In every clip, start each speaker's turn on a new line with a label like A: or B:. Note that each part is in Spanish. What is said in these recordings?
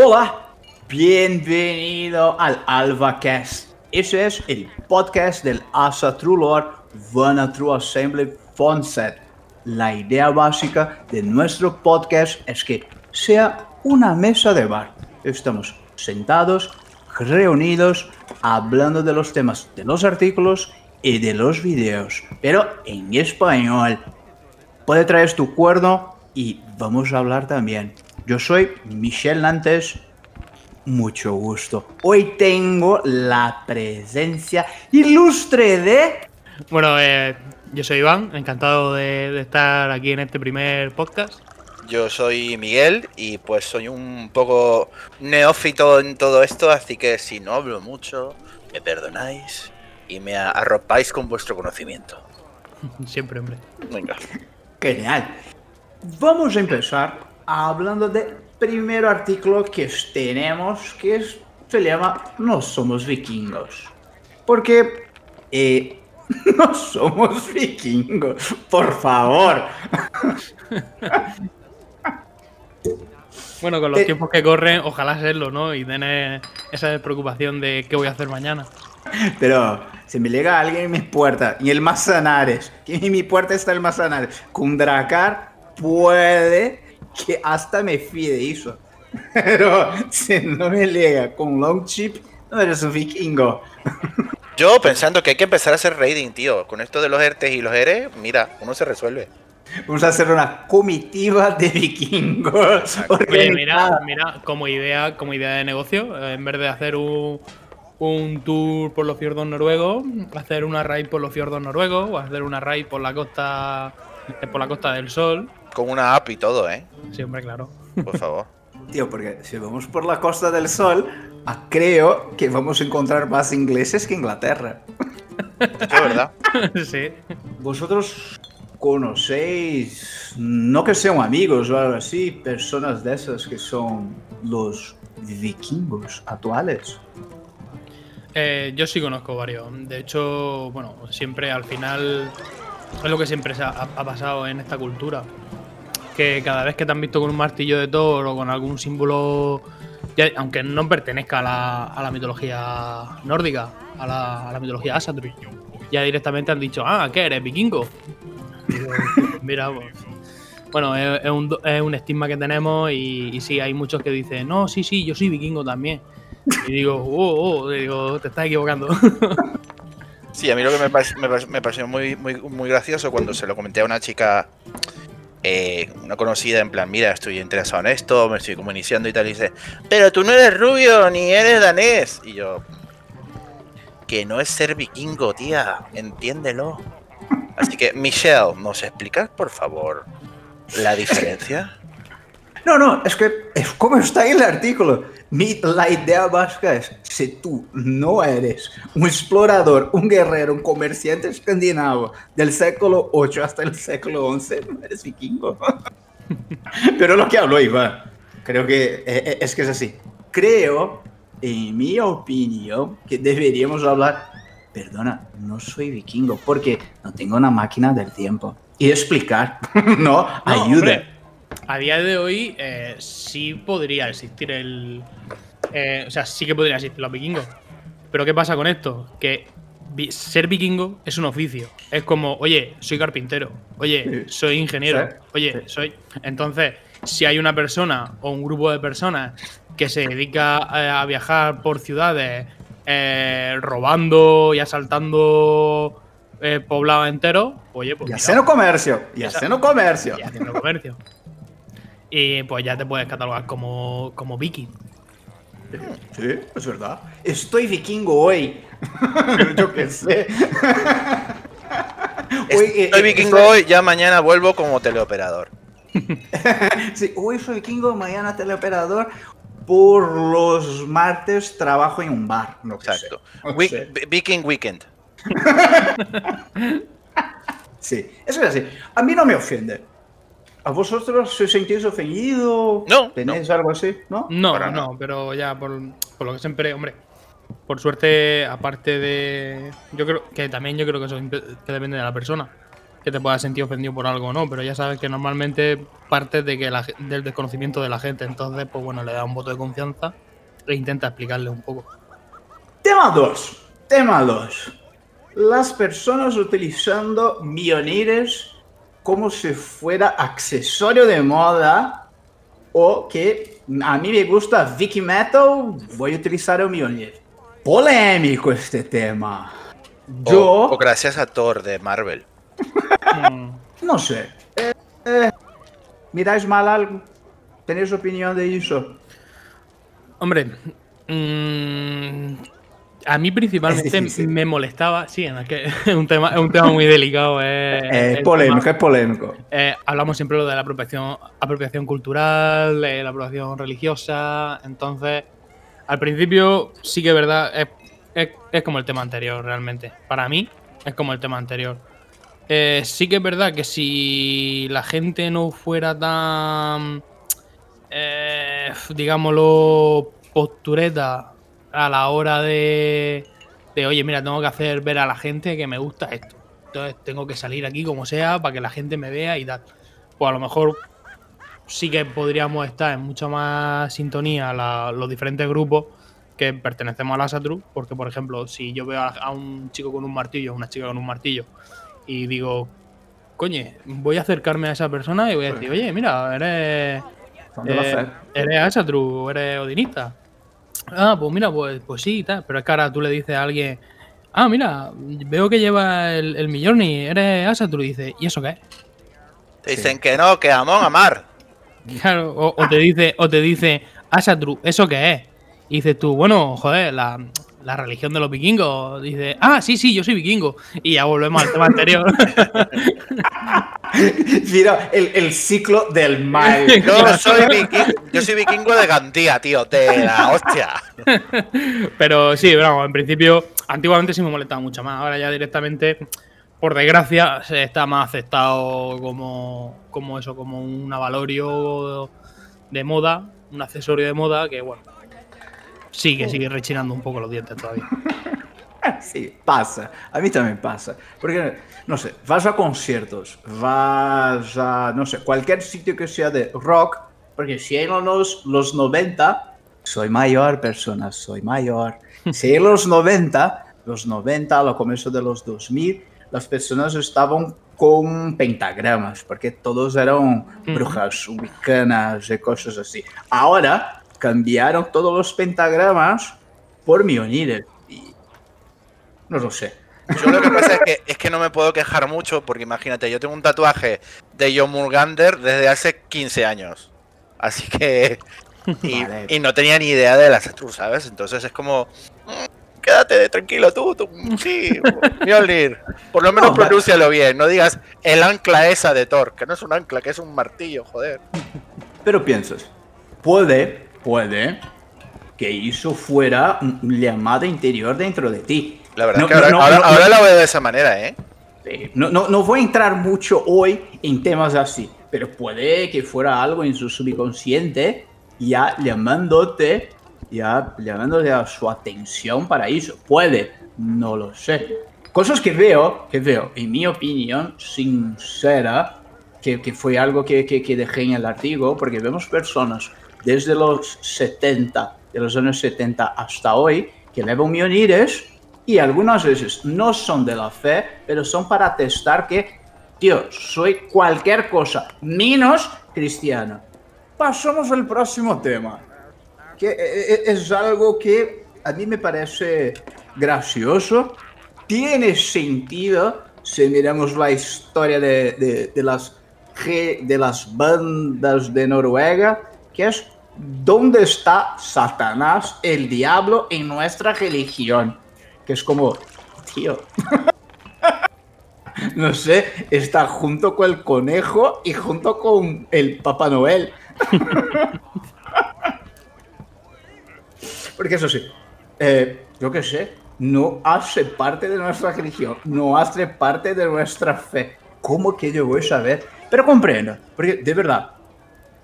A: Hola, bienvenido al AlvaCast. Ese es el podcast del Asa True Lord Vana True Assembly Fonset. La idea básica de nuestro podcast es que sea una mesa de bar. Estamos sentados, reunidos, hablando de los temas de los artículos y de los videos, pero en español. Puede traer tu cuerno y vamos a hablar también. Yo soy Michelle Nantes. Mucho gusto. Hoy tengo la presencia ilustre de...
B: Bueno, eh, yo soy Iván, encantado de, de estar aquí en este primer podcast.
C: Yo soy Miguel y pues soy un poco neófito en todo esto, así que si no hablo mucho, me perdonáis y me arropáis con vuestro conocimiento.
B: Siempre, hombre.
C: Venga.
A: Genial. Vamos a empezar hablando del primer artículo que tenemos, que es- se llama No somos vikingos. Porque eh, no somos vikingos, por favor.
B: Bueno, con los
A: Eh,
B: tiempos que corren, ojalá serlo, ¿no? Y tener esa despreocupación de qué voy a hacer mañana.
A: Pero si me llega alguien en mi puerta, y el Mazanares, que en mi puerta está el Mazanares, con Dracar, puede que hasta me fíe de eso. Pero si no me llega con Long Chip, no eres un vikingo.
C: Yo pensando que hay que empezar a hacer raiding, tío. Con esto de los ERTES y los ERE, mira, uno se resuelve.
A: Vamos a hacer una comitiva de vikingos.
B: Oye, mira, mira, como idea, como idea de negocio, eh, en vez de hacer un, un tour por los fiordos noruegos, hacer una raid por los fiordos noruegos, o hacer una raid por la costa eh, por la costa del sol.
C: Con una app y todo, ¿eh?
B: Sí, hombre, claro.
C: Por favor.
A: Tío, porque si vamos por la Costa del Sol, ah, creo que vamos a encontrar más ingleses que Inglaterra.
C: Es verdad.
B: sí.
A: ¿Vosotros conocéis, no que sean amigos o algo así, personas de esas que son los vikingos actuales?
B: Eh, yo sí conozco varios. De hecho, bueno, siempre al final es lo que siempre se ha, ha pasado en esta cultura. Que cada vez que te han visto con un martillo de Thor o con algún símbolo, aunque no pertenezca a la, a la mitología nórdica, a la, a la mitología Asatru, ya directamente han dicho, ah, ¿qué eres, vikingo? Mira, pues, bueno, es, un, es un estigma que tenemos y, sí, hay muchos que dicen, no, sí, sí, yo soy vikingo también. Y digo, oh, oh, digo, te estás equivocando.
C: Sí, a mí lo que me, pa- me pa- me pareció muy, muy, muy gracioso cuando se lo comenté a una chica, eh, una conocida, en plan, mira, estoy interesado en esto, me estoy como iniciando y tal, y dice, pero tú no eres rubio ni eres danés. Y yo, que no es ser vikingo, tía, entiéndelo. Así que, Michelle, ¿nos explicas, por favor, la diferencia?
A: No, no, es que es como está en el artículo. Mi- la idea básica es, si tú no eres un explorador, un guerrero, un comerciante escandinavo del siglo 8 hasta el siglo 11, no eres vikingo. Pero lo que habló Iván, creo que eh, eh, es que es así. Creo, en mi opinión, que deberíamos hablar, perdona, no soy vikingo porque no tengo una máquina del tiempo. Y explicar, no,
B: No,
A: ayuda.
B: hombre, a día de hoy eh, sí podría existir el. eh, o sea, sí que podría existir los vikingos. Pero ¿qué pasa con esto? Que vi- ser vikingo es un oficio. Es como, oye, soy carpintero. Oye, soy ingeniero. Oye, soy. Entonces, si hay una persona o un grupo de personas que se dedica eh, a viajar por ciudades eh, robando y asaltando eh, poblados enteros, oye, pues.
A: Y haciendo comercio, y haciendo comercio.
B: y haciendo comercio. Y pues ya te puedes catalogar como, como viking.
A: Sí, es verdad. Estoy vikingo hoy. Yo qué sé. Hoy, eh,
C: Soy
A: eh,
C: vikingo
A: estoy-
C: hoy, ya mañana vuelvo como teleoperador.
A: Sí, hoy soy vikingo, mañana teleoperador. Por los martes trabajo en un bar. No sé.
C: Exacto. Week- Viking Weekend.
A: Sí, eso es así. A mí no me ofende. ¿A vosotros se sentís ofendido?
C: No,
A: ¿Tenéis algo así? ¿No?
B: No,
C: Para
B: no, pero ya por, por lo que siempre, hombre. Por suerte, aparte de. Yo creo que también yo creo que eso que depende de la persona. que te puedas sentir ofendido por algo o no, pero ya sabes que normalmente parte de que del desconocimiento de la gente, entonces pues bueno, le da un voto de confianza e intenta explicarle un poco.
A: Tema 2. Tema 2. Las personas utilizando Mionires como si fuera accesorio de moda o que a mí me gusta Vicky Metal, voy a utilizar el Mionir. Polémico este tema. Yo...
C: O, gracias a Thor de Marvel.
A: no sé. Eh, eh, ¿Miráis mal algo? ¿Tenéis opinión de eso?
B: Hombre, mmm, a mí principalmente me molestaba, sí, es un tema, un tema muy delicado.
A: es polémico, es polémico.
B: Eh, hablamos siempre de la apropiación, apropiación cultural, de la apropiación religiosa. Entonces, al principio sí que es verdad, es, como el tema anterior realmente. Para mí es como el tema anterior. Eh, sí que es verdad que si la gente no fuera tan, eh, digámoslo, postureta a la hora de, de, oye, mira, tengo que hacer ver a la gente que me gusta esto. Entonces tengo que salir aquí como sea para que la gente me vea y tal. Pues a lo mejor sí que podríamos estar en mucha más sintonía los diferentes grupos que pertenecemos a la Satru, porque por ejemplo, si yo veo a, un chico con un martillo, una chica con un martillo, y digo, coño, voy a acercarme a esa persona y voy a decir, oye, mira, eres, eh, eres Asatru, eres Odinista. Ah, pues mira, pues, pues sí, tal. Pero es que ahora tú le dices a alguien, ah, mira, veo que lleva el, el y eres Asatru. Y dice, ¿y eso qué es?
C: Te dicen que no, que Amon Amar.
B: Claro, o, te dice, o te dice, Asatru, ¿eso qué es? Y dices tú, bueno, joder, la, la religión de los vikingos. Dice, ah, sí, sí, yo soy vikingo. Y ya volvemos al tema anterior.
A: Mira, el, el, ciclo del mal.
C: Yo soy, vikingo, yo soy vikingo de Gandía, tío, de la hostia.
B: Pero sí, bueno, en principio, antiguamente sí me molestaba mucho más. Ahora ya directamente, por desgracia, se está más aceptado como, como eso, como un avalorio de moda, un accesorio de moda que, bueno, sigue, sigue rechinando un poco los dientes todavía.
A: sí, pasa. A mí también pasa. Porque, no sé, vas a conciertos, vas a, no sé, cualquier sitio que sea de rock, porque si en los, los 90, soy mayor, personas, soy mayor. Si en los 90, los 90, al comienzo de los 2000, las personas estaban con pentagramas, porque todos eran brujas ubicanas y cosas así. Ahora cambiaron todos los pentagramas por Mionir. No lo sé.
C: Yo lo que pasa es que, es que no me puedo quejar mucho porque imagínate, yo tengo un tatuaje de John Murgander desde hace 15 años. Así que... Y, no tenía ni idea de las Astru, ¿sabes? Entonces es como... Mm, quédate tranquilo tú, tú sí, Mjolnir. Por lo menos pronúncialo bien, no digas el ancla esa de Thor, que no es un ancla, que es un martillo, joder.
A: Pero piensas, puede puede que eso fuera llamado interior dentro de ti.
C: La verdad es que ahora, la veo de esa manera, ¿eh?
A: No, no, voy a entrar mucho hoy en temas así, pero puede que fuera algo en su subconsciente ya llamándote, ya llamándote a su atención para eso. Puede, no lo sé. Cosas que veo, que veo, en mi opinión sincera, que, que fue algo que, que, que dejé en el artículo, porque vemos personas desde los 70, de los años 70 hasta hoy, que llevan mionires y algunas veces no son de la fe, pero son para testar que, tío, soy cualquier cosa menos cristiano. Pasamos al próximo tema, que e, e, es algo que a mí me parece gracioso, tiene sentido si miramos la historia de, de las, de las bandas de Noruega, que es ¿dónde está Satanás, el diablo, en nuestra religión? Que es como, tío. no sé, está junto con el conejo y junto con el Papá Noel. Porque eso sí, eh, yo qué sé, no hace parte de nuestra religión, no hace parte de nuestra fe. ¿Cómo que yo voy a saber? Pero comprendo, porque de verdad,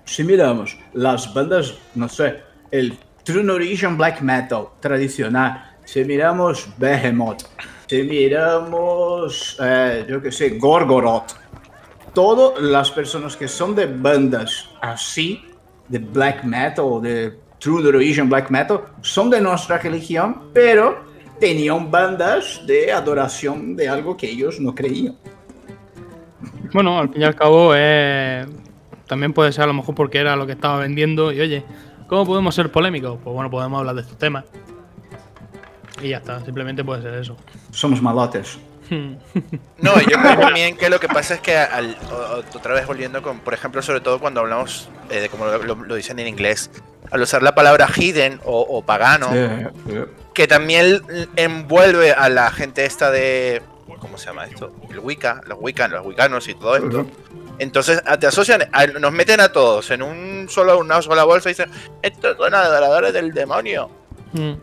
A: si miramos las bandas, no sé, el True Norwegian Black Metal tradicional, si miramos Behemoth, si miramos, eh, yo que sé, Gorgoroth, todas las personas que son de bandas así, de black metal, de true Norwegian black metal, son de nuestra religión, pero tenían bandas de adoración de algo que ellos no creían.
B: Bueno, al fin y al cabo, eh, también puede ser a lo mejor porque era lo que estaba vendiendo. Y oye, ¿cómo podemos ser polémicos? Pues bueno, podemos hablar de estos temas. Y ya está, simplemente puede ser eso.
A: Somos malotes.
C: No, yo creo también que lo que pasa es que al- otra vez volviendo con, por ejemplo, sobre todo cuando hablamos eh, de como lo, lo- lo dicen en inglés, al usar la palabra hidden o, o pagano, que también envuelve a la gente esta de ¿cómo se llama esto? El Wicca, los Wiccan, los Wiccanos y todo esto. Entonces a- te asocian, a- nos meten a todos en un solo una sola bolsa y dicen, estos son adoradores del demonio.
B: Mm.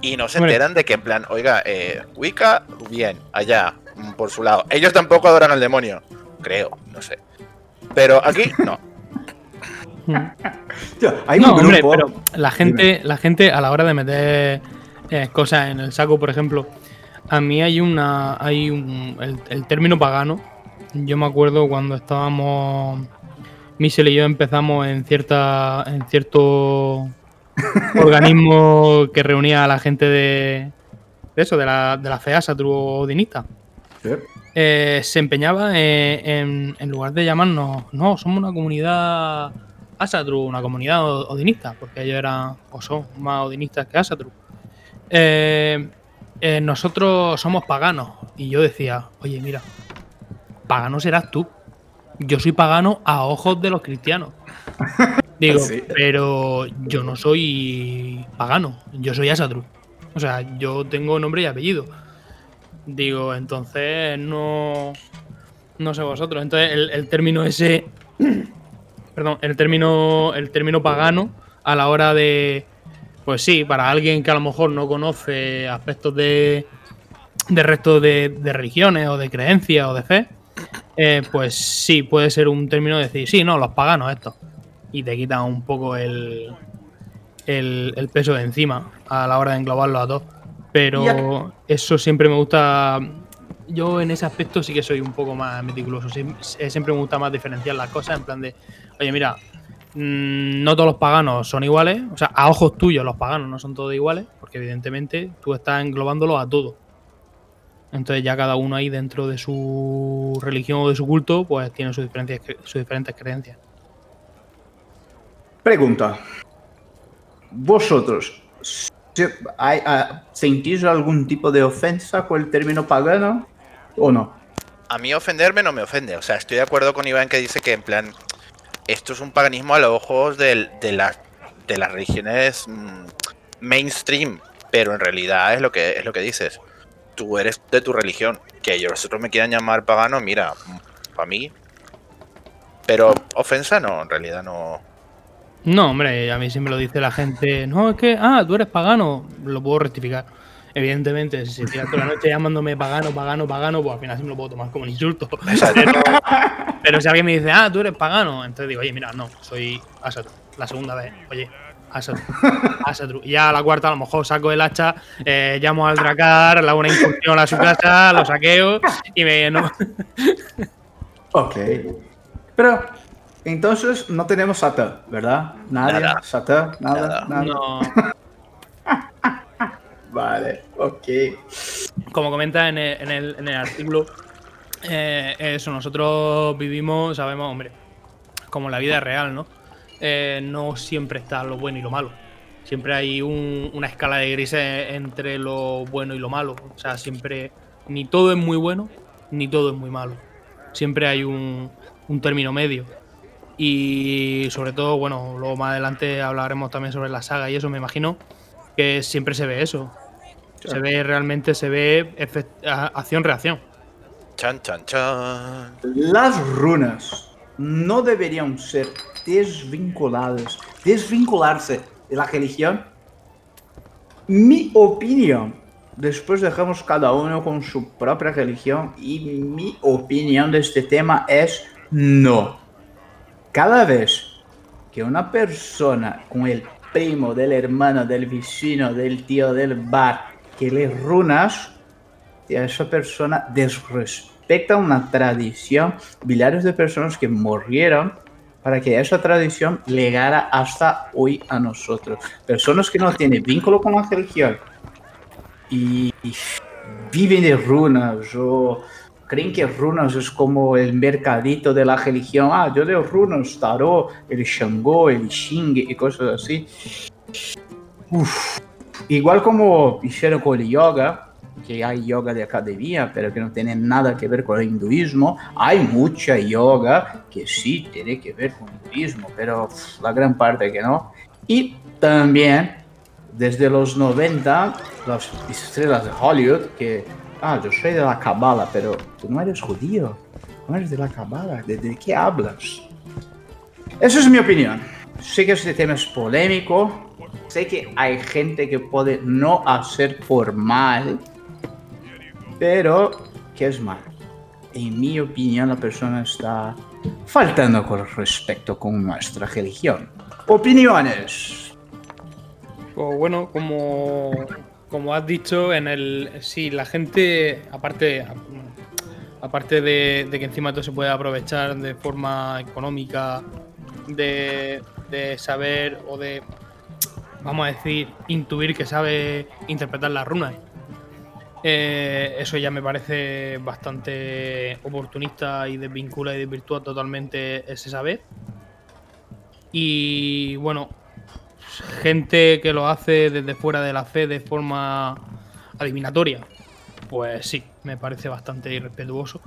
C: Y no se enteran de que, en plan, oiga, eh, Wicca, bien, allá, mm, por su lado. Ellos tampoco adoran al demonio, creo, no sé. Pero aquí, no.
B: Mm.
A: Tío, hay
B: no,
A: un
B: hombre,
A: grupo.
B: pero la gente, la gente a la hora de meter eh, cosas en el saco, por ejemplo, a mí hay una, hay un, el, el término pagano. Yo me acuerdo cuando estábamos, Michel y yo empezamos en cierta, en cierto organismo que reunía a la gente de, de eso, de la, de la FEASA, odinista.
A: Sí.
B: Eh, se empeñaba en, en- en lugar de llamarnos, no, somos una comunidad Asatru, una comunidad odinista, porque ellos eran o son más odinistas que Asatru. Eh, eh, nosotros somos paganos. Y yo decía, oye, mira, pagano serás tú. Yo soy pagano a ojos de los cristianos. Digo,
A: Sí.
B: pero yo no soy pagano, yo soy Asatru. O sea, yo tengo nombre y apellido. Digo, entonces no. No sé vosotros. Entonces el, el término ese. perdón, el término. El término pagano a la hora de. Pues sí, para alguien que a lo mejor no conoce aspectos de. de resto de, de religiones o de creencias o de fe. Eh, pues sí, puede ser un término de decir, sí, no, los paganos estos. Y te quitan un poco el. El, el peso de encima a la hora de englobarlo a todos. Pero eso siempre me gusta. Yo en ese aspecto sí que soy un poco más meticuloso. Eh, Siempre me gusta más diferenciar las cosas en plan de, oye, mira, mm, no todos los paganos son iguales. O sea, a ojos tuyos los paganos no son todos iguales, porque evidentemente tú estás englobándolos a todos. Entonces ya cada uno ahí dentro de su religión o de su culto, pues tiene sus, diferencias, sus diferentes creencias.
A: Pregunta. Vosotros, se- hay- ah, ¿sentís algún tipo de ofensa con el término pagano o no?
C: A mí ofenderme no me ofende. O sea, estoy de acuerdo con Iván que dice que, en plan, esto es un paganismo a los ojos del- de, las de las religiones mm, mainstream. Pero en realidad es lo que es lo que dices. Tú eres de tu religión. Que ellos otros me quieran llamar pagano, mira, para mí. Pero ofensa no, en realidad no.
B: No, hombre, a mí siempre lo dice la gente. No, es que, ah, tú eres pagano. Lo puedo rectificar. Evidentemente, si se tira toda la noche llamándome pagano, pagano, pagano, pues al final sí me lo puedo tomar como un insulto. Pero, pero si alguien me dice, ah, tú eres pagano, entonces digo, oye, mira, no, soy Asatru. La segunda vez, oye, Ya a la cuarta, a lo mejor saco el hacha, eh, llamo al Dracar, le hago una incursión a su casa, lo saqueo y me. No,
A: Ok. Pero, entonces no tenemos Sata, ¿verdad? Nadie.
C: Nada.
A: Sata, nada,
C: Nada.
A: nada.
B: no.
A: Vale, ok.
B: como comenta en el, en el- en el artículo, eh, eso, nosotros vivimos, sabemos, hombre, como la vida real, ¿no? Eh, no siempre está lo bueno y lo malo. Siempre hay un- una escala de grises entre lo bueno y lo malo. O sea, siempre ni todo es muy bueno, ni todo es muy malo. Siempre hay un, un término medio. Y sobre todo, bueno, luego más adelante hablaremos también sobre la saga y eso, me imagino, que siempre se ve eso. Se ve realmente, se ve acción-reacción.
C: Chan, chan, chan.
A: Las runas no deberían ser desvinculadas, desvincularse de la religión. Mi opinión, después dejamos cada uno con su propia religión y mi opinión de este tema es no. Cada vez que una persona con el primo, del hermano, del vecino, del tío del bar, que lee runas, y a esa persona desrespecta una tradición, millares de personas que murieron para que esa tradición llegara hasta hoy a nosotros. Personas que no tienen vínculo con la religión y viven de runas o creen que runas es como el mercadito de la religión. Ah, yo leo runas, tarot, el Shango, el Xing y cosas así. Uf. Igual como hicieron con el yoga, que hay yoga de academia, pero que no tiene nada que ver con el hinduismo. Hay mucha yoga que sí tiene que ver con el hinduismo, pero la gran parte que no. Y también, desde los 90, las estrellas de Hollywood, que, ah, yo soy de la Kabbalah, pero tú no eres judío, no eres de la Kabbalah, ¿de, de qué hablas? Esa es mi opinión. Sé que este tema es polémico, sé que hay gente que puede no hacer por mal, pero que es mal. En mi opinión, la persona está faltando con respecto con nuestra religión. Opiniones.
B: Pues bueno, como, como has dicho, en el sí, la gente, aparte, aparte de, de que encima todo se puede aprovechar de forma económica, de, de saber o de, vamos a decir, intuir que sabe interpretar las runas eh, eso ya me parece bastante oportunista y desvincula y desvirtúa totalmente ese saber. Y bueno, gente que lo hace desde fuera de la fe de forma adivinatoria, pues sí, me parece bastante irrespetuoso.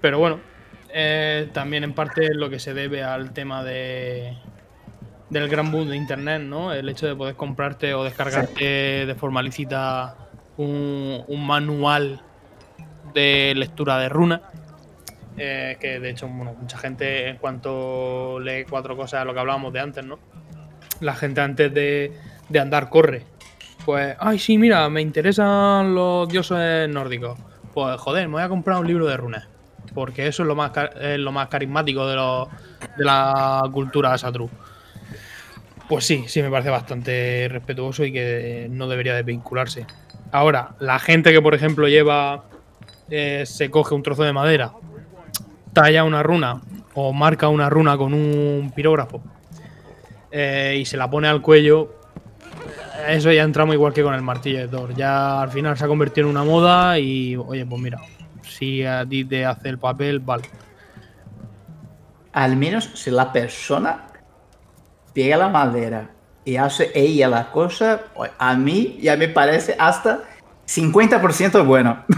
B: Pero bueno, eh, también en parte es lo que se debe al tema de del gran boom de internet, ¿no? El hecho de poder comprarte o descargarte de forma lícita un, manual de lectura de runa. Eh, que de hecho, bueno, mucha gente en cuanto lee cuatro cosas, lo que hablábamos de antes, ¿no? La gente antes de, andar corre. Pues, ay, sí, mira, me interesan los dioses nórdicos. Pues, joder, me voy a comprar un libro de runas. Porque eso es lo más, lo más carismático de, de la cultura Asatru. Pues sí, sí me parece bastante respetuoso y que no debería de vincularse. Ahora, la gente que, por ejemplo, lleva. Eh, se coge un trozo de madera, talla una runa o marca una runa con un pirógrafo eh, y se la pone al cuello, eso ya entramos igual que con el martillo de Thor. Ya al final se ha convertido en una moda y, oye, pues mira, si a ti te hace el papel, vale.
A: Al menos si la persona pega la madera y hace ella la cosa, a mí ya me parece hasta 50% bueno.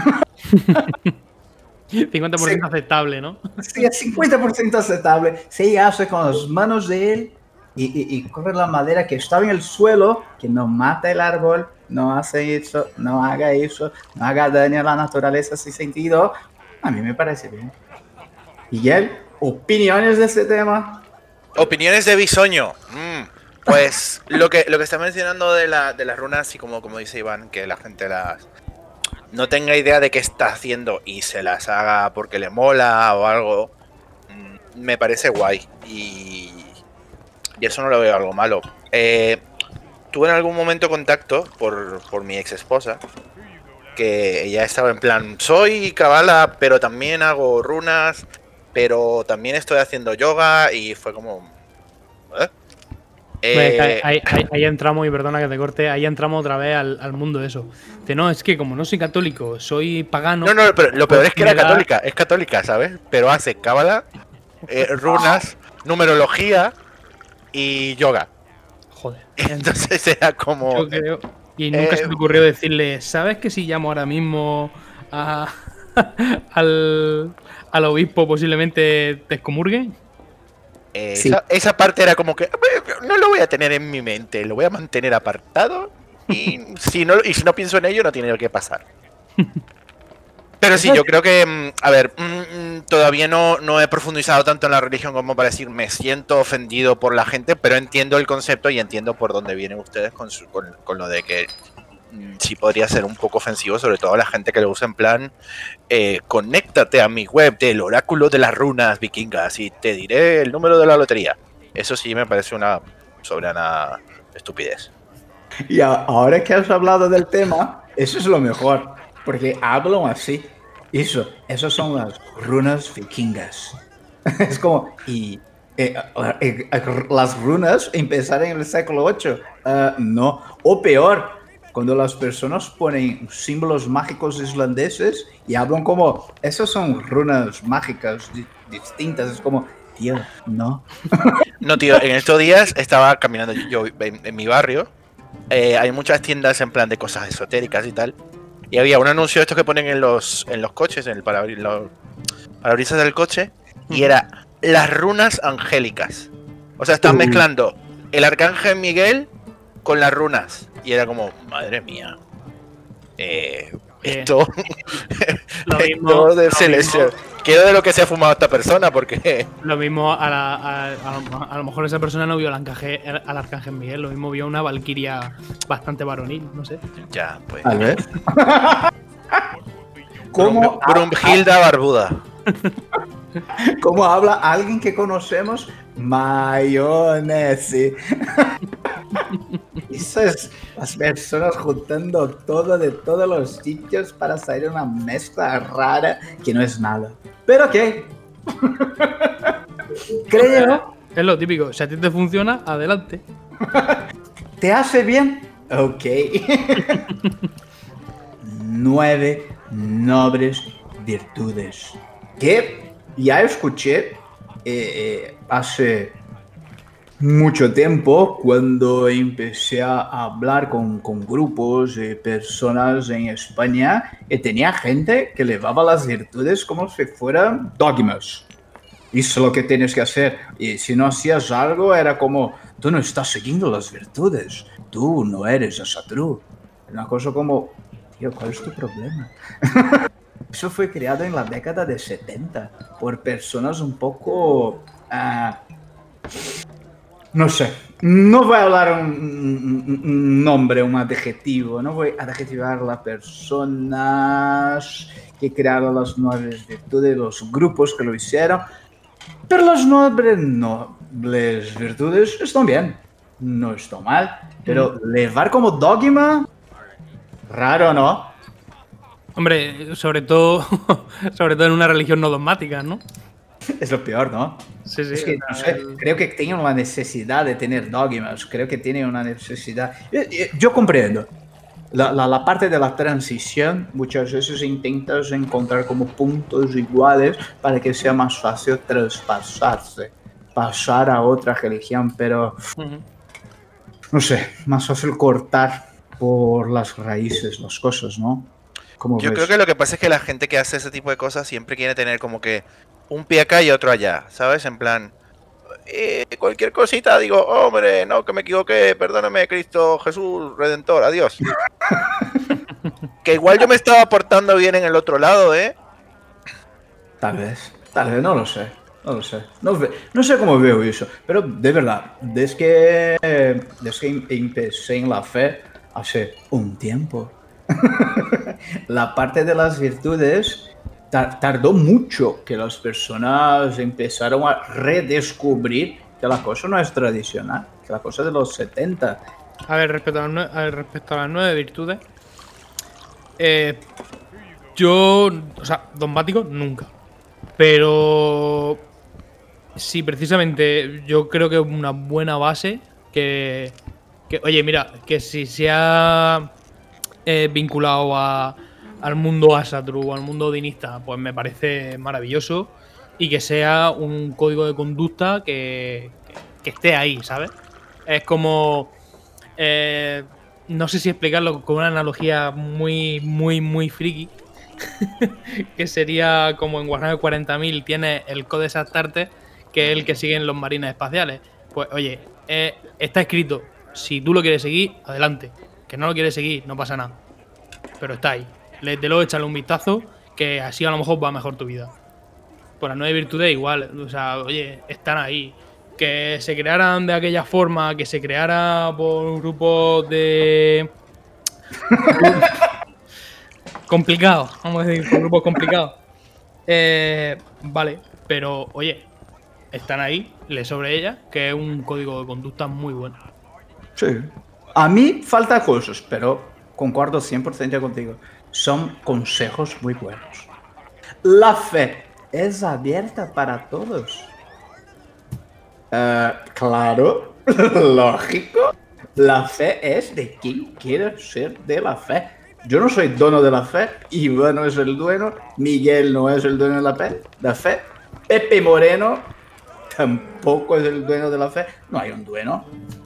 B: 50% aceptable, ¿no?
A: Sí, 50% aceptable. Si ella hace con las manos de él y, y, coge la madera que estaba en el suelo, que no mata el árbol, no hace eso, no haga eso, no haga daño a la naturaleza sin sentido, a mí me parece bien. ¿Y él? ¿Opiniones de este tema?
C: Opiniones de Bisoño. Mm. Pues lo que, lo que está mencionando de, la, de las runas, y como, como dice Iván, que la gente las no tenga idea de qué está haciendo y se las haga porque le mola o algo, mm, me parece guay. Y, y eso no lo veo algo malo. Eh, tuve en algún momento contacto por, por mi ex esposa, que ella estaba en plan, soy cabala, pero también hago runas, pero también estoy haciendo yoga y fue como... ¿eh?
B: Eh, ahí, entramos, y perdona que te corte, ahí entramos otra vez al, mundo de eso. De no, es que como no soy católico, soy pagano.
C: No, no, pero lo peor es que era católica, es católica, ¿sabes? Pero hace cábala, eh, runas, numerología y yoga.
B: Joder.
C: Entonces era como.
B: Y nunca se me eh, ocurrió decirle, ¿sabes que si llamo ahora mismo a, al, al obispo posiblemente te excomurguen?
C: esa, parte era como que no lo voy a tener en mi mente, lo voy a mantener apartado y si no, y si no pienso en ello no tiene que pasar. Pero sí, yo creo que, mm, a ver, mm, mm, todavía no, no he profundizado tanto en la religión como para decir me siento ofendido por la gente, pero entiendo el concepto y entiendo por dónde vienen ustedes con, con lo de que sí podría ser un poco ofensivo, sobre todo a la gente que lo usa en plan, eh, conéctate a mi web del oráculo de las runas vikingas y te diré el número de la lotería. Eso sí me parece una soberana estupidez.
A: Y ahora que has hablado del tema, eso es lo mejor. porque hablan así. Eso, esas son las runas vikingas. Es como, y eh, eh, eh, las runas empezaron en el siglo VIII. Ah, no, o peor, cuando las personas ponen símbolos mágicos islandeses y hablan como, esas son runas mágicas distintas, es como, tío, no.
C: No, tío, en estos días estaba caminando yo en, mi barrio. hay muchas tiendas en plan de cosas esotéricas y tal. Y había un anuncio de estos que ponen en los, en los coches, en el parabrisas del coche, y era las runas angélicas. O sea, están mezclando el arcángel Miguel con las runas. Y era como, madre mía. Eh, esto, lo mismo, de selección. Quiero de lo que se ha fumado esta persona, porque.
B: Lo mismo, a, a, lo mejor esa persona no vio al, al arcángel Miguel, lo mismo vio una valquiria bastante varonil, no sé.
C: Ya, pues.
A: A ver.
C: ¿Cómo? Brumhilda Barbuda.
A: ¿Cómo habla alguien que conocemos? Mayonese. Esas las personas juntando todo de todos los sitios para salir una mezcla rara que no es nada. Pero qué. Creo.
B: Es lo típico. Si a ti te funciona, adelante.
A: ¿Te hace bien? Ok. Nueve nobles virtudes. Que ya escuché eh, eh, hace mucho tiempo cuando empecé a hablar con, con, grupos de personas en España y tenía gente que llevaba las virtudes como si fueran dogmas. Eso es lo que tienes que hacer. Y si no hacías algo era como, tú no estás siguiendo las virtudes, tú no eres Asatru. Una cosa como, tío, ¿cuál es tu problema? Eso fue creado en la década de 70 por personas un poco... Uh, no sé, no voy a hablar un, nombre, un adjetivo, no voy a adjetivar las personas que crearon las nobles virtudes, los grupos que lo hicieron, pero las nobles, nobles virtudes están bien, no están mal, pero mm. llevar como dogma, raro, ¿no?
B: Hombre, sobre todo, sobre todo en una religión no dogmática, ¿no?
A: Es lo peor, ¿no?
B: Sí, sí.
A: Es que, no sé, creo que tienen una necesidad de tener dogmas, creo que tienen una necesidad. Eh, eh, yo comprendo. La, la, la, parte de la transición muchas veces intentas encontrar como puntos iguales para que sea más fácil traspasarse, pasar a otra religión, pero no sé, más fácil cortar por las raíces las cosas, ¿no?
C: Yo creo que lo que pasa es que la gente que hace ese tipo de cosas siempre quiere tener como que un pie acá y otro allá, ¿sabes? En plan, eh, cualquier cosita digo, hombre, no, que me equivoqué, perdóname, Cristo Jesús Redentor, adiós. que igual yo me estaba portando bien en el otro lado, ¿eh?
A: Tal vez, tal vez, no lo sé. No lo sé. No, sé cómo veo eso. Pero de verdad, desde que, desde que empecé en la fe hace un tiempo, la parte de las virtudes tardó mucho que las personas empezaron a redescubrir que la cosa no es tradicional, que la cosa de los 70.
B: A ver, respecto a, las, respecto a las nueve virtudes, eh, yo, o sea, dogmático nunca. Pero sí, precisamente yo creo que es una buena base que, que oye, mira, que si se ha eh, vinculado a, al mundo Asatru, al mundo dinista, pues me parece maravilloso y que sea un código de conducta que, esté ahí, ¿sabes? Es como... Eh, no sé si explicarlo con una analogía muy, muy, muy friki. que sería como en Warhammer 40.000 tiene el Codex Astarte, que es el que siguen los marines espaciales. Pues oye, eh, está escrito. Si tú lo quieres seguir, adelante. Que no lo quieres seguir, no pasa nada. Pero está ahí lo échale un vistazo, que así a lo mejor va mejor tu vida. Por las nueve virtudes igual, o sea, oye, están ahí. Que se crearan de aquella forma, que se creara por grupos de... complicado, vamos a decir, por grupos complicados. Eh, vale, pero oye, están ahí, le sobre ella, que es un código de conducta muy bueno.
A: Sí. A mí falta cosas, pero concuerdo 100% contigo. Son consejos muy buenos. La fe es abierta para todos. Eh, claro, lógico. La fe es de quien quiere ser de la fe. Yo no soy dono de la fe, Iván no es el dueño, Miguel no es el dueño de la fe, la fe, Pepe Moreno tampoco es el dueño de la fe, no hay un dueño.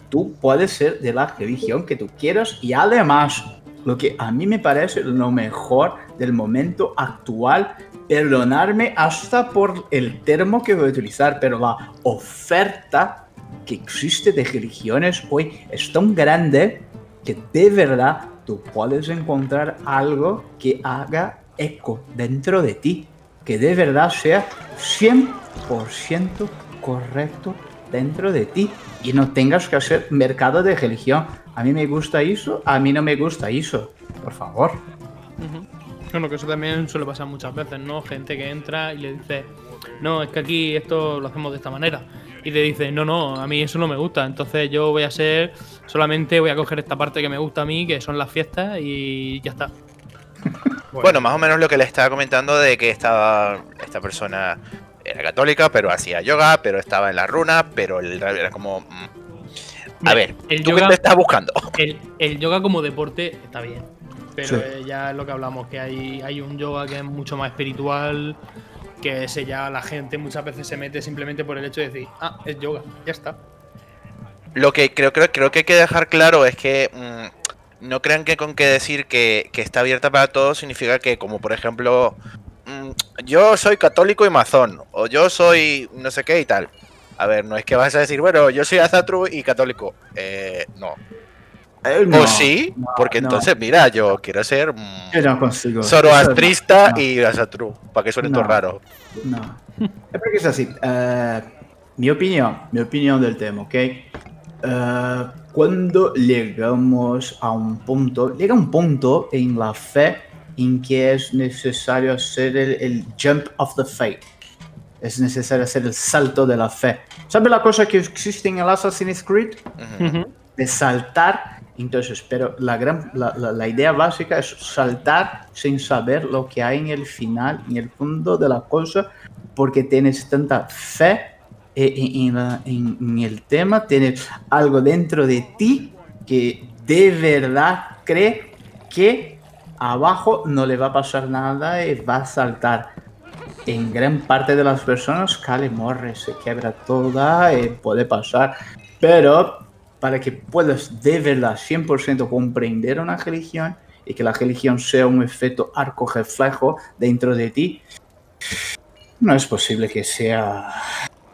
A: Tú puedes ser de la religión que tú quieras y además, lo que a mí me parece lo mejor del momento actual, perdonarme hasta por el termo que voy a utilizar, pero la oferta que existe de religiones hoy es tan grande que de verdad tú puedes encontrar algo que haga eco dentro de ti, que de verdad sea 100% correcto dentro de ti y no tengas que hacer mercado de religión. A mí me gusta eso, a mí no me gusta eso. Por favor.
B: Bueno, que eso también suele pasar muchas veces, ¿no? Gente que entra y le dice, no, es que aquí esto lo hacemos de esta manera. Y te dice, no, no, a mí eso no me gusta. Entonces yo voy a ser, solamente voy a coger esta parte que me gusta a mí, que son las fiestas, y ya está.
C: Bueno, más o menos lo que le estaba comentando de que estaba esta persona era católica, pero hacía yoga, pero estaba en la runa, pero el, era como... A ver,
B: el
C: ¿tú
B: yoga-
C: qué te estás buscando?
B: El, el yoga como deporte está bien. Pero
A: Sí.
B: eh, ya es lo que hablamos, que hay, hay un yoga que es mucho más espiritual, que ese ya la gente muchas veces se mete simplemente por el hecho de decir, ah, es yoga, ya está.
C: Lo que creo, creo, creo que hay que dejar claro es que mm, no crean que con que decir que, que está abierta para todos significa que, como por ejemplo, mm, yo soy católico y mazón, o yo soy no sé qué y tal. A ver, no es que vas a decir, bueno, yo soy azatru y católico. Eh, no.
A: Eh,
C: o sí,
A: no,
C: porque
A: no.
C: entonces, mira, yo quiero ser mm,
A: Yo no consigo.
C: zoroastrista y azatru, para que suene todo raro.
A: No. Es porque es así. eh, mi opinión, mi opinión del tema, ¿ok? Eh, cuando llegamos a un punto, llega un punto en la fe en que es necesario hacer el, el jump of the faith. Es necesario hacer el salto de la fe. ¿Sabes la cosa que existe en el Assassin's Creed? De saltar. Entonces, pero la, gran, la, la- la idea básica es saltar sin saber lo que hay en el final, en el fondo de la cosa, porque tienes tanta fe eh, en, en en- en el tema, tienes algo dentro de ti que de verdad cree que abajo no le va a pasar nada y va a saltar. En gran parte de las personas cae, morre, se quiebra toda, y puede pasar. Pero para que puedas de verdad 100% comprender una religión y que la religión sea un efecto arco reflejo dentro de ti, no es posible que sea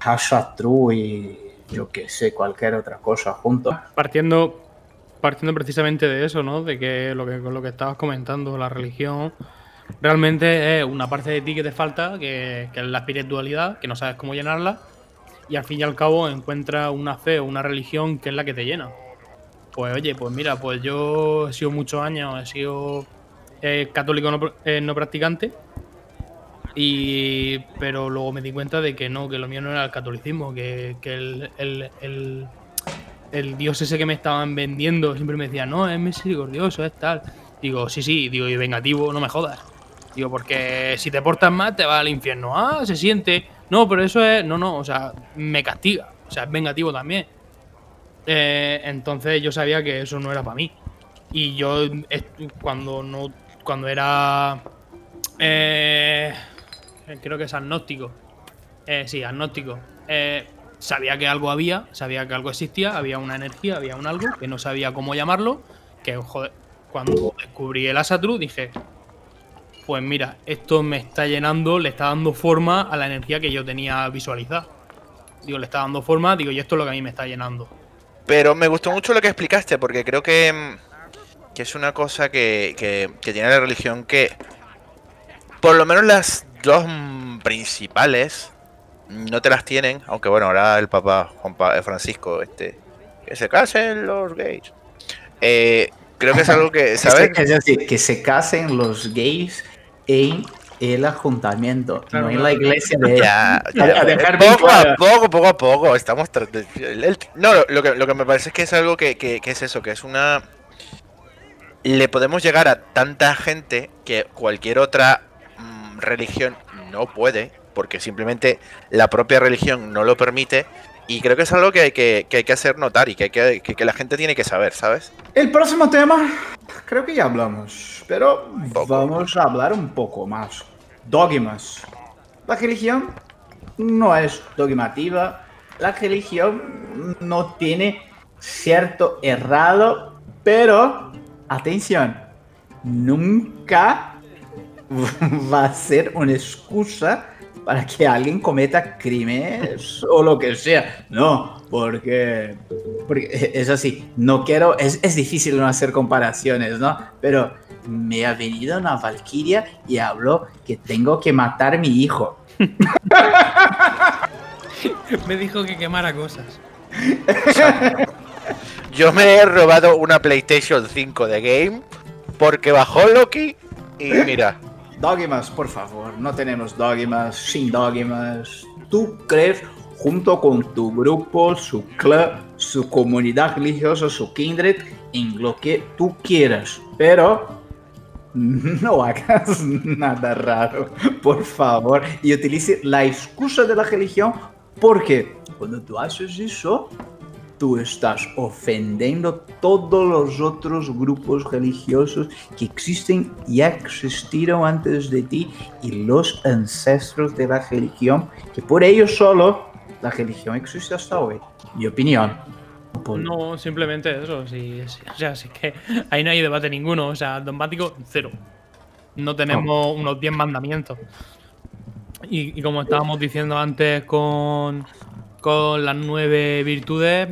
A: Hasha True y yo que sé, cualquier otra cosa junto.
B: Partiendo, partiendo precisamente de eso, ¿no? De que lo que, lo que estabas comentando, la religión realmente es una parte de ti que te falta, que, que es la espiritualidad, que no sabes cómo llenarla, y al fin y al cabo encuentras una fe o una religión que es la que te llena. Pues oye, pues mira, pues yo he sido muchos años, he sido eh, católico eh, no practicante, y pero luego me di cuenta de que no, que lo mío no era el catolicismo, que, que el, el- el- el dios ese que me estaban vendiendo siempre me decía, no, es misericordioso, es tal. Digo, sí, sí, digo, y vengativo, no me jodas. Porque si te portas mal te vas al infierno. Ah, se siente. No, pero eso es. No, no, o sea, me castiga. O sea, es vengativo también. Eh, entonces yo sabía que eso no era para mí. Y yo cuando no. Cuando era. eh, creo que es agnóstico. Eh, sí, agnóstico. Eh, sabía que algo había, sabía que algo existía, había una energía, había un algo, que no sabía cómo llamarlo. Que, joder, cuando descubrí el Asatru dije, pues mira, esto me está llenando, le está dando forma a la energía que yo tenía visualizada. Digo, le está dando forma, digo, y esto es lo que a mí me está llenando.
C: Pero me gustó mucho lo que explicaste, porque creo que, mm, que es una cosa que, que- que tiene la religión que, por lo menos las dos mm, principales, no te las tienen, aunque bueno, ahora el Papa Juan Pa- eh, Francisco, este, que se casen los gays. Eh, creo que es algo que, ¿sabes?
A: Es decir, que se casen los gays en el ayuntamiento,
B: Claro,
A: no en la iglesia de
C: Ya,
A: A-
C: ya,
A: a dejar
C: poco a poco, poco a poco, estamos... el- el- no, lo, lo que, lo que me parece es que es algo que, que- que es eso, que es una... le podemos llegar a tanta gente que cualquier otra mm, religión no puede, porque simplemente la propia religión no lo permite. Y creo que es algo que hay que, que hay que hacer notar y que, hay que, que- la gente tiene que saber, ¿sabes?
A: El próximo tema, creo que ya hablamos, pero vamos a hablar un poco más. Dogmas. La religión no es dogmativa, la religión no tiene cierto errado, pero atención, nunca va a ser una excusa para que alguien cometa crímenes o lo que sea. No, porque, porque es así. No quiero, es, es difícil no hacer comparaciones, ¿no? Pero me ha venido una valquiria y habló que tengo que matar a mi hijo.
B: Me dijo que quemara cosas.
C: Yo me he robado una PlayStation 5 de game porque bajó Loki y mira,
A: Dogmas, por favor, no tenemos dogmas, sin dogmas. Tú crees junto con tu grupo, su club, su comunidad religiosa, su kindred, en lo que tú quieras. Pero no hagas nada raro, por favor, y utilice la excusa de la religión porque cuando tú haces eso, tú estás ofendiendo todos los otros grupos religiosos que existen y existieron antes de ti y los ancestros de la religión, que por ellos solo la religión existe hasta hoy. Mi opinión.
B: No, simplemente eso. Sí, sí, o sea, sí que ahí no hay debate ninguno. O sea, dogmático, cero. No tenemos unos 10 mandamientos. Y, y como estábamos diciendo antes con, con las nueve virtudes,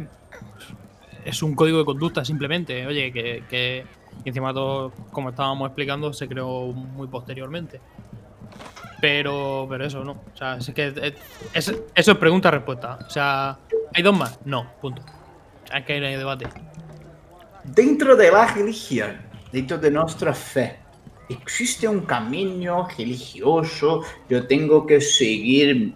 B: es un código de conducta simplemente. Oye, que, que encima todo, como estábamos explicando, se creó muy posteriormente. Pero, pero eso no. O sea, es que es- es- eso es pregunta-respuesta. O sea, ¿hay dos más? No, punto. Es que no hay debate.
A: Dentro de la religión, dentro de nuestra fe, existe un camino religioso. Yo tengo que seguir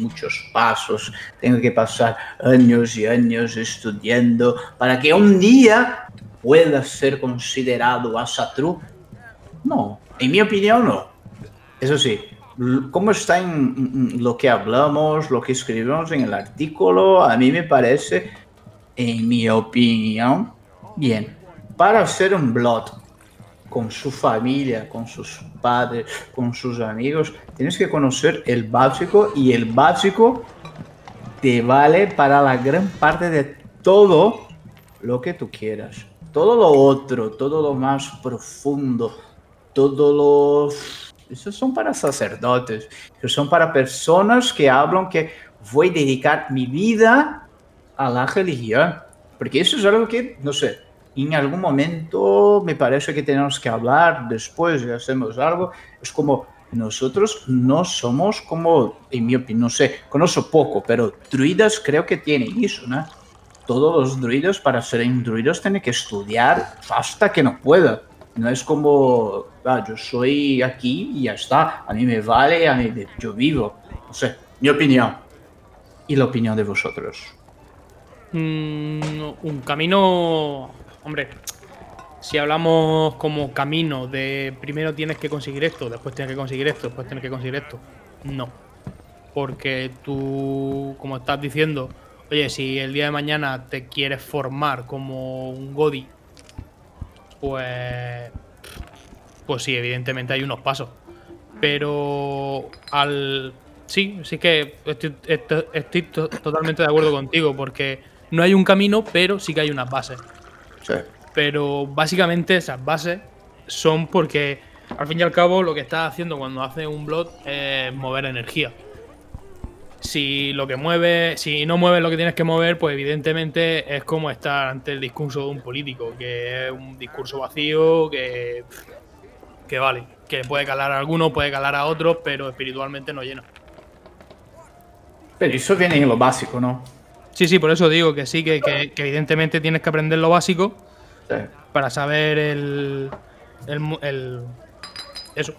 A: muchos pasos, tengo que pasar años y años estudiando para que un día pueda ser considerado asatru. No, en mi opinión no. Eso sí, como está en lo que hablamos, lo que escribimos en el artículo, a mí me parece, en mi opinión, bien. Para hacer un blog con su familia, con sus padres, con sus amigos, tienes que conocer el básico y el básico te vale para la gran parte de todo lo que tú quieras. Todo lo otro, todo lo más profundo, todo lo... Esos son para sacerdotes, esos son para personas que hablan que voy a dedicar mi vida a la religión. Porque eso es algo que, no sé, en algún momento me parece que tenemos que hablar después y hacemos algo. Es como nosotros no somos como, en mi opinión, no sé, conozco poco, pero druidas creo que tienen eso, ¿no? Todos los druidas para ser druidas tienen que estudiar hasta que no pueda. No es como, ah, yo soy aquí y ya está, a mí me vale, a mí yo vivo. No sé, mi opinión. Y la opinión de vosotros.
B: Mm, un camino. Hombre, si hablamos como camino de primero tienes que conseguir esto, después tienes que conseguir esto, después tienes que conseguir esto. No. Porque tú, como estás diciendo, oye, si el día de mañana te quieres formar como un Godi, pues. Pues sí, evidentemente hay unos pasos. Pero al. Sí, sí que estoy, estoy- estoy to- totalmente de acuerdo contigo, porque no hay un camino, pero sí que hay unas bases.
A: Sí.
B: Pero básicamente esas bases son porque, al fin y al cabo, lo que estás haciendo cuando haces un blog es mover energía. Si lo que mueve, si no mueves lo que tienes que mover, pues evidentemente es como estar ante el discurso de un político, que es un discurso vacío, que, que vale, que puede calar a algunos, puede calar a otros, pero espiritualmente no llena.
A: Pero eso viene en lo básico, ¿no?
B: Sí, sí, por eso digo que sí, que, que- que evidentemente tienes que aprender lo básico
A: Sí.
B: para saber el, el, mu- el- eso.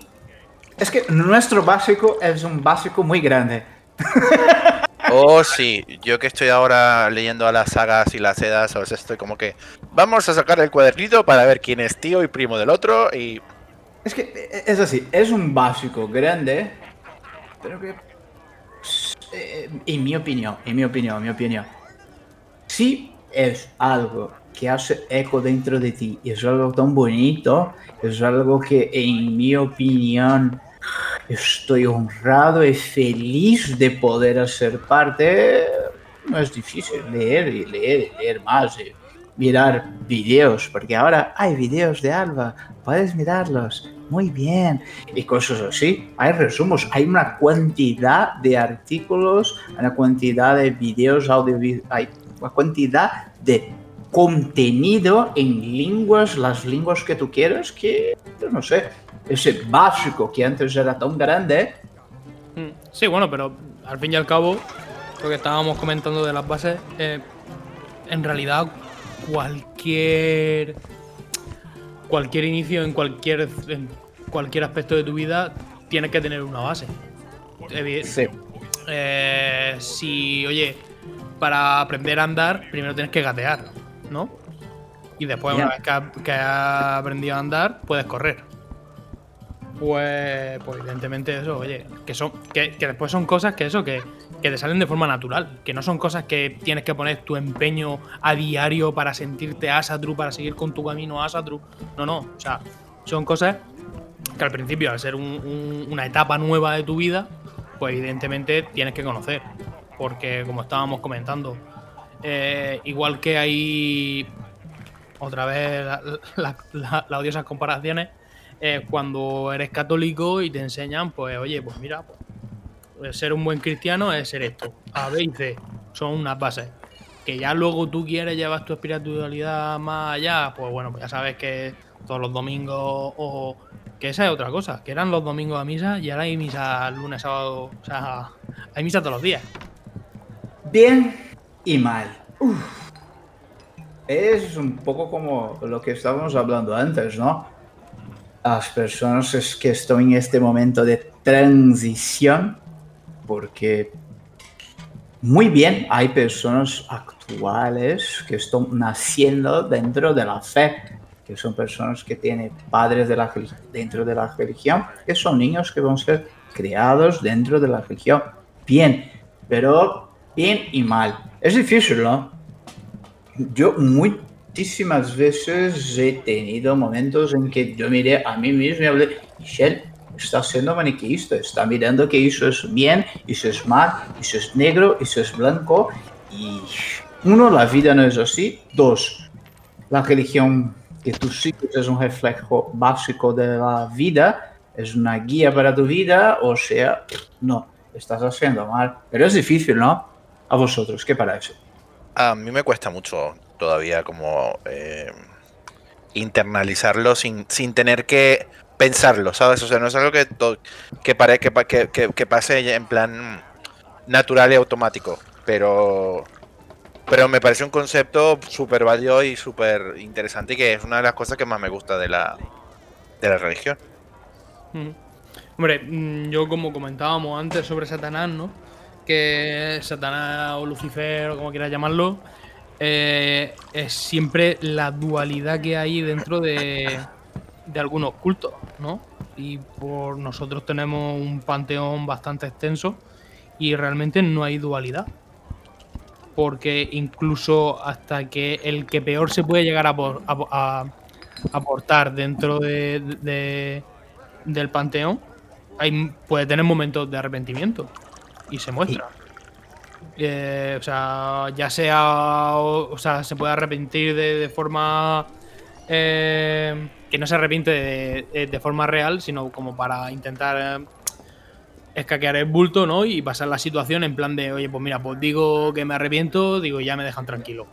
A: Es que nuestro básico es un básico muy grande.
C: Oh, sí, yo que estoy ahora leyendo a las sagas y las sedas, os estoy como que vamos a sacar el cuadernito para ver quién es tío y primo del otro y...
A: Es que eh, es así, es un básico grande, pero que, eh, en mi opinión, en mi opinión, en mi opinión, si es algo que hace eco dentro de ti y es algo tan bonito, es algo que en mi opinión estoy honrado y feliz de poder hacer parte. No es difícil leer y leer y leer más y mirar videos, porque ahora hay videos de Alba, puedes mirarlos muy bien y cosas así. Hay resumos, hay una cantidad de artículos, una cantidad de videos audiovisuales, hay una cantidad de contenido en lenguas, las lenguas que tú quieras, que yo no sé, ese básico que antes era tan grande.
B: Mm, Sí, bueno, pero al fin y al cabo, lo que estábamos comentando de las bases, eh, en realidad cualquier cualquier inicio en cualquier en cualquier aspecto de tu vida tienes que tener una base.
A: Sí.
B: eh, si, oye, para aprender a andar, primero tienes que gatear, ¿no? Y después, una vez que has aprendido a andar, puedes correr. Pues, pues evidentemente eso, oye, que son que, que después son cosas que eso, que, que te salen de forma natural, que no son cosas que tienes que poner tu empeño a diario para sentirte Asatru, para seguir con tu camino Asatru. No, no, o sea, son cosas que al principio, al ser un- un- una etapa nueva de tu vida, pues evidentemente tienes que conocer. Porque como estábamos comentando, eh, igual que hay otra vez la- la- las odiosas comparaciones, eh, cuando eres católico y te enseñan, pues oye, pues mira, pues, ser un buen cristiano es ser esto. A, B y C son unas bases. Que ya luego tú quieres llevar tu espiritualidad más allá, pues bueno, pues ya sabes que todos los domingos o que esa es otra cosa, que eran los domingos a misa y ahora hay misa lunes, sábado, o sea, hay misa todos los días.
A: Bien y mal. Es un poco como lo que estábamos hablando antes, ¿no? Las personas que están en este momento de transición, porque muy bien hay personas actuales que están naciendo dentro de la fe, que son personas que tienen padres de la, dentro de la religión, que son niños que van a ser criados dentro de la religión. Bien, pero bien y mal. Es difícil, ¿no? Yo muchísimas veces he tenido momentos en que yo miré a mí mismo y hablé, Michelle, está siendo maniqueísta, está mirando que eso es bien, eso es mal, eso es negro, eso es blanco. Y uno, la vida no es así. Dos, la religión que tú sigues es un reflejo básico de la vida, es una guía para tu vida, o sea, no, estás haciendo mal. Pero es difícil, ¿no? A vosotros, ¿qué parece?
C: A mí me cuesta mucho todavía como eh, internalizarlo sin, sin tener que pensarlo, ¿sabes? O sea, no es algo que, que, pare- que, que, que- pase en plan natural y automático, pero, pero me parece un concepto súper válido y súper interesante y que es una de las cosas que más me gusta de la, de la religión.
B: Hombre, mm, yo como comentábamos antes sobre Satanás, ¿no? Que Satanás o Lucifer o como quieras llamarlo, eh, es siempre la dualidad que hay dentro de, de algunos cultos, ¿no? Y por nosotros tenemos un panteón bastante extenso y realmente no hay dualidad. Porque incluso hasta que el que peor se puede llegar a, a- aportar dentro de- de, del panteón puede tener momentos de arrepentimiento y se muestra. Eh, o sea, ya sea, o, sea, se puede arrepentir de forma eh, que no se arrepiente de, de- de forma real, sino como para intentar eh, escaquear el bulto, ¿no? Y pasar la situación en plan de, oye, pues mira, pues digo que me arrepiento, digo ya me dejan tranquilo.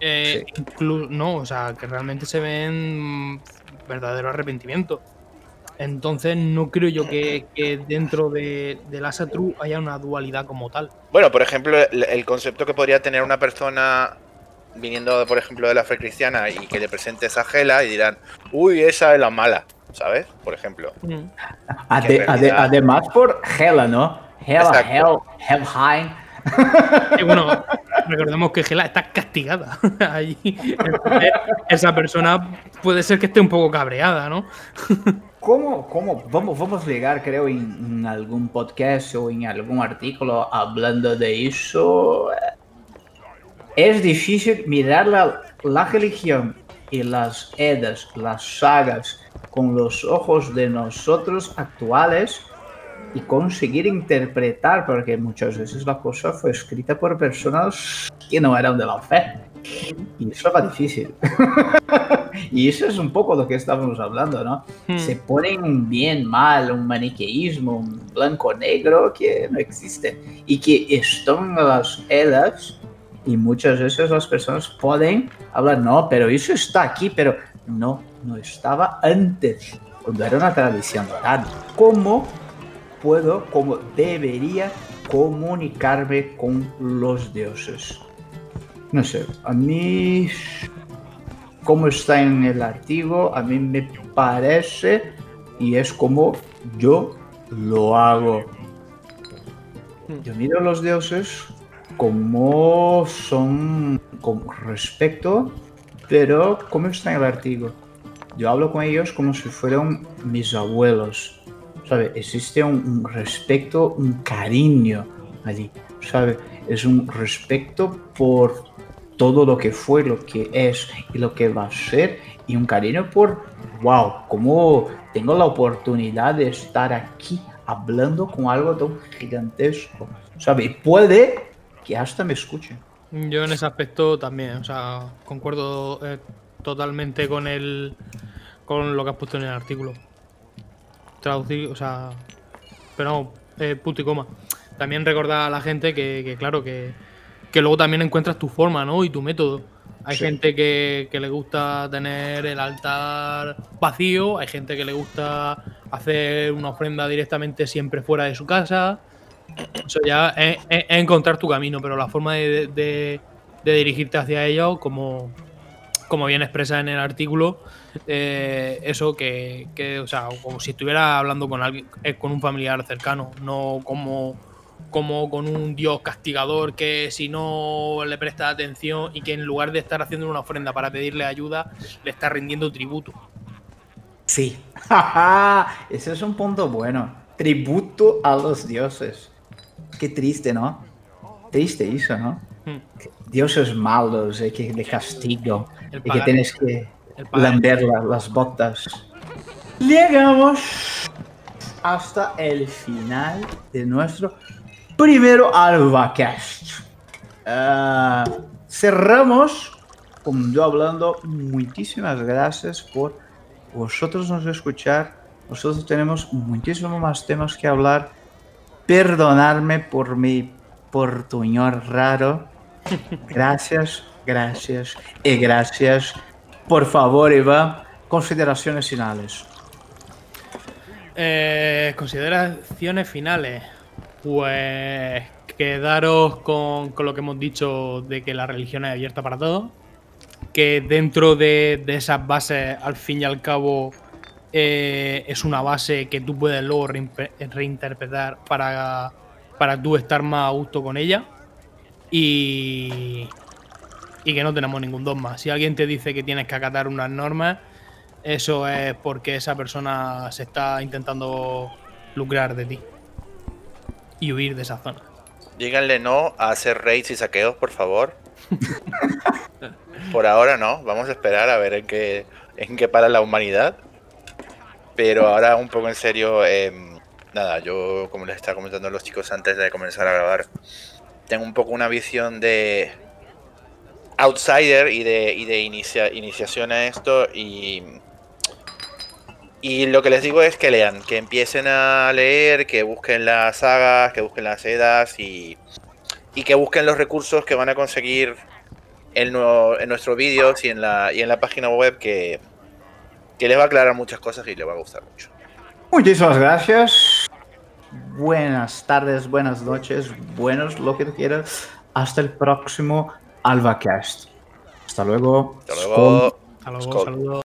B: Eh, no, o sea, que realmente se ven verdadero arrepentimiento. Entonces no creo yo que, que dentro de, del Asatru haya una dualidad como tal.
C: Bueno, por ejemplo, el, el concepto que podría tener una persona viniendo, por ejemplo, de la fe cristiana y que le presentes a Gela y dirán, uy, esa es la mala, ¿sabes? Por ejemplo.
A: Ade-
C: en
A: ade-
C: realidad-
A: además por Hela, ¿no? Hela,
C: Exacto.
A: Hell, Helheim.
B: Y bueno, recordemos que Gela está castigada allí. Entonces, esa persona puede ser que esté un poco cabreada, ¿no?
A: ¿Cómo, cómo vamos, vamos a llegar, creo, en, en algún podcast o en algún artículo hablando de eso? Es difícil mirar la, la religión y las edas, las sagas, con los ojos de nosotros actuales y conseguir interpretar, porque muchas veces la cosa fue escrita por personas que no eran de la fe. Y eso va difícil. y eso es un poco lo que estábamos hablando, ¿no?
B: Hmm.
A: Se ponen un bien, mal, un maniqueísmo, un blanco-negro que no existe. Y que están las edas y muchas veces las personas pueden hablar, no, pero eso está aquí, pero no, no estaba antes, cuando era una tradición oral. ¿Cómo puedo, cómo debería comunicarme con los dioses? No sé, a mí, como está en el artículo, a mí me parece y es como yo lo hago. Yo miro a los dioses como son con respeto, pero como está el artículo. Yo hablo con ellos como si fueran mis abuelos. ¿Sabe? Existe un, respeto, un cariño allí. ¿Sabe? Es un respeto por todo lo que fue, lo que es y lo que va a ser. Y un cariño por, wow, como tengo la oportunidad de estar aquí hablando con algo tan gigantesco. ¿Sabe? Y puede que hasta me escuchen.
B: Yo en ese aspecto también, o sea, concuerdo eh, totalmente con el con lo que has puesto en el artículo. Traducir, o sea, pero no, eh, punto y coma. También recordar a la gente que, que, claro, que, que luego también encuentras tu forma, ¿no? Y tu método. Hay
A: Sí.
B: gente que, que le gusta tener el altar vacío, hay gente que le gusta hacer una ofrenda directamente siempre fuera de su casa. Eso ya es, encontrar tu camino, pero la forma de, dirigirte hacia ello, como, como bien expresa en el artículo, eh, eso que, que, o sea, como si estuviera hablando con alguien, eh, con un familiar cercano, no como, como con un dios castigador que si no le presta atención y que en lugar de estar haciendo una ofrenda para pedirle ayuda, le está rindiendo tributo.
A: Sí. Ese es un punto bueno. Tributo a los dioses. Qué triste, ¿no? Triste eso, ¿no?
B: Hmm.
A: Dioses malos, eh, que de castigo.
B: El
A: Y que tienes que lamber la- las botas. Llegamos hasta el final de nuestro primero AlvaCast. Ah, cerramos con yo hablando. Muchísimas gracias por vosotros nos escuchar. Nosotros tenemos muchísimos más temas que hablar. Perdonadme por mi portuñol raro. Gracias, gracias y gracias. Por favor, Eva, consideraciones finales.
B: Eh, consideraciones finales. Pues quedaros con, con lo que hemos dicho de que la religión es abierta para todos. Que dentro de, de esas bases, al fin y al cabo, eh, es una base que tú puedes luego reinterpretar para, para tú estar más a gusto con ella. Y, y que no tenemos ningún dogma. Si alguien te dice que tienes que acatar unas normas, eso es porque esa persona se está intentando lucrar de ti y huir de esa zona.
C: Díganle no a hacer raids y saqueos, por favor. por ahora no, vamos a esperar a ver en qué, en qué para la humanidad. Pero ahora un poco en serio, em, nada, yo como les estaba comentando a los chicos antes de comenzar a grabar, tengo un poco una visión de outsider y de, y de inicia- iniciación a esto y... Y lo que les digo es que lean, que empiecen a leer, que busquen las sagas, que busquen las edas y, y que busquen los recursos que van a conseguir en, nuevo- nuestros vídeos y en la, y en la página web que, que les va a aclarar muchas cosas y les va a gustar mucho.
A: Muchísimas gracias. Buenas tardes, buenas noches, buenos lo que tú quieras. Hasta el próximo AlvaCast. Hasta luego.
C: Hasta luego.
B: Hasta luego,
C: Skull.
B: saludos.